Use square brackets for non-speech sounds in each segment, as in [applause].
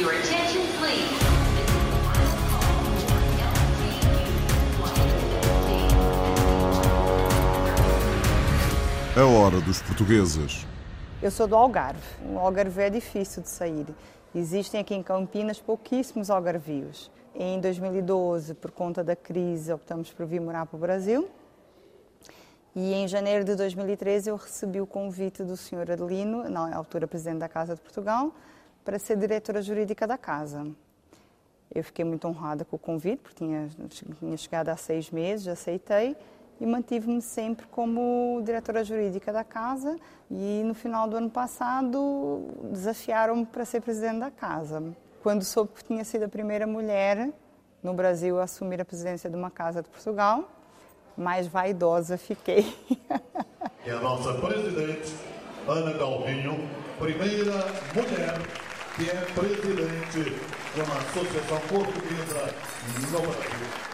Your attention, please. A hora dos portugueses. Eu sou do Algarve. O Algarve é difícil de sair. Existem aqui em Campinas pouquíssimos algarvios. Em 2012, por conta da crise, optamos por vir morar para o Brasil. E em janeiro de 2013 eu recebi o convite do Sr. Adelino, na altura presidente da Casa de Portugal, para ser diretora jurídica da casa. Eu fiquei muito honrada com o convite, porque tinha, tinha chegado há seis meses, aceitei e mantive-me sempre como diretora jurídica da casa e no final do ano passado desafiaram-me para ser presidente da casa. Quando soube que tinha sido a primeira mulher no Brasil a assumir a presidência de uma casa de Portugal, mais vaidosa fiquei. É a nossa presidente, Ana Galvinho, primeira mulher que é presidente de uma associação portuguesa no Brasil.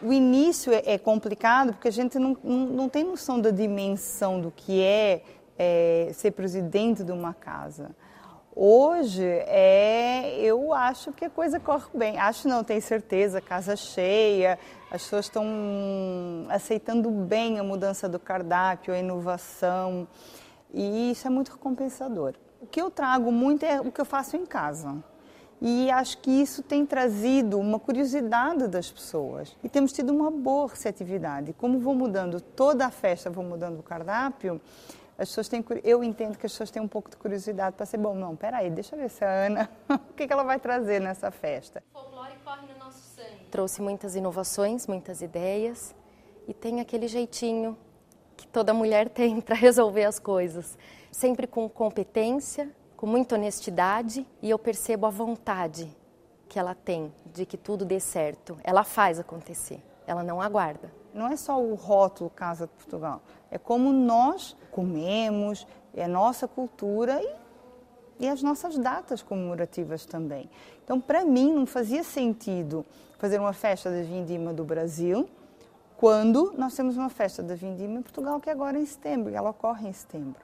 O início é, é complicado porque a gente não, não, tem noção da dimensão do que é, é ser presidente de uma casa. Hoje, é, eu acho que a coisa corre bem. Acho não, tenho certeza, casa cheia, as pessoas estão aceitando bem a mudança do cardápio, a inovação, e isso é muito recompensador. O que eu trago muito é o que eu faço em casa. E acho que isso tem trazido uma curiosidade das pessoas. E temos tido uma boa receptividade. Como vou mudando toda a festa, vou mudando o cardápio, as pessoas têm, eu entendo que as pessoas têm um pouco de curiosidade para ser bom, não, peraí, deixa eu ver se a Ana, [laughs] o que, que ela vai trazer nessa festa. O folclore corre no nosso sangue. Trouxe muitas inovações, muitas ideias e tem aquele jeitinho que toda mulher [laughs] tem para resolver as coisas. Sempre com competência, com muita honestidade e eu percebo a vontade que ela tem de que tudo dê certo. Ela faz acontecer, ela não aguarda. Não é só o rótulo Casa de Portugal, é como nós comemos, é a nossa cultura e, e as nossas datas comemorativas também. Então, para mim, não fazia sentido fazer uma festa da Vindima do Brasil quando nós temos uma festa da Vindima em Portugal que é agora em setembro, ela ocorre em setembro.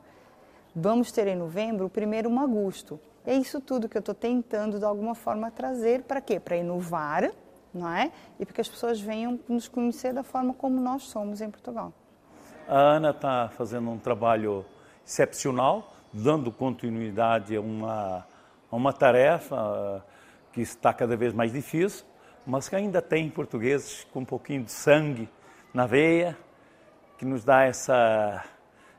Vamos ter em novembro o primeiro Magusto. É isso tudo que eu estou tentando de alguma forma trazer para quê? Para inovar, não é? E para que as pessoas venham nos conhecer da forma como nós somos em Portugal. A Ana está fazendo um trabalho excepcional, dando continuidade a uma, a uma tarefa que está cada vez mais difícil, mas que ainda tem portugueses com um pouquinho de sangue na veia, que nos dá essa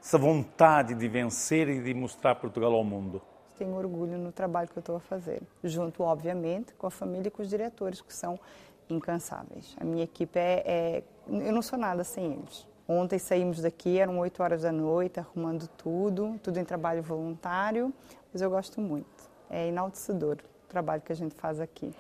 essa vontade de vencer e de mostrar Portugal ao mundo? Tenho orgulho no trabalho que eu estou a fazer, junto, obviamente, com a família e com os diretores, que são incansáveis. A minha equipe é, é eu não sou nada sem eles. Ontem saímos daqui, eram 8 horas da noite, arrumando tudo, tudo em trabalho voluntário, mas eu gosto muito. É enaltecedor o trabalho que a gente faz aqui.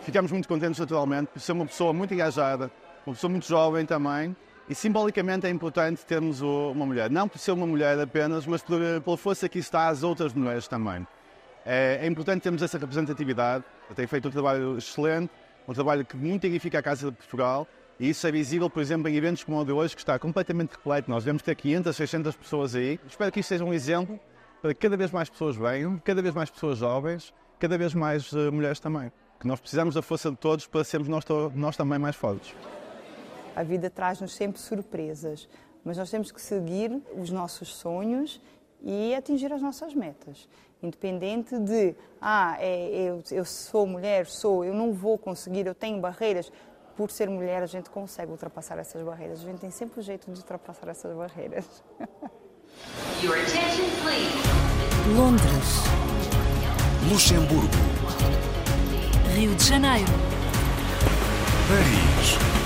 Ficamos muito contentes, naturalmente, por ser uma pessoa muito engajada, uma pessoa muito jovem também, e simbolicamente é importante termos uma mulher, não por ser uma mulher apenas, mas por, pela força que está às outras mulheres também. É, é importante termos essa representatividade. Tenho feito um trabalho excelente, um trabalho que muito edifica a Casa de Portugal, e isso é visível, por exemplo, em eventos como o de hoje, que está completamente repleto. Nós devemos ter 500, 600 pessoas aí. Espero que isto seja um exemplo para que cada vez mais pessoas venham, cada vez mais pessoas jovens, cada vez mais uh, mulheres também. Que nós precisamos da força de todos para sermos nós, nós também mais fortes. A vida traz-nos sempre surpresas, mas nós temos que seguir os nossos sonhos e atingir as nossas metas. Independente de, ah, é, eu, eu sou mulher, sou, eu não vou conseguir, eu tenho barreiras. Por ser mulher, a gente consegue ultrapassar essas barreiras. A gente tem sempre o jeito de ultrapassar essas barreiras. [laughs] Your attention, please. Londres. Luxemburgo. Rio de Janeiro. Paris.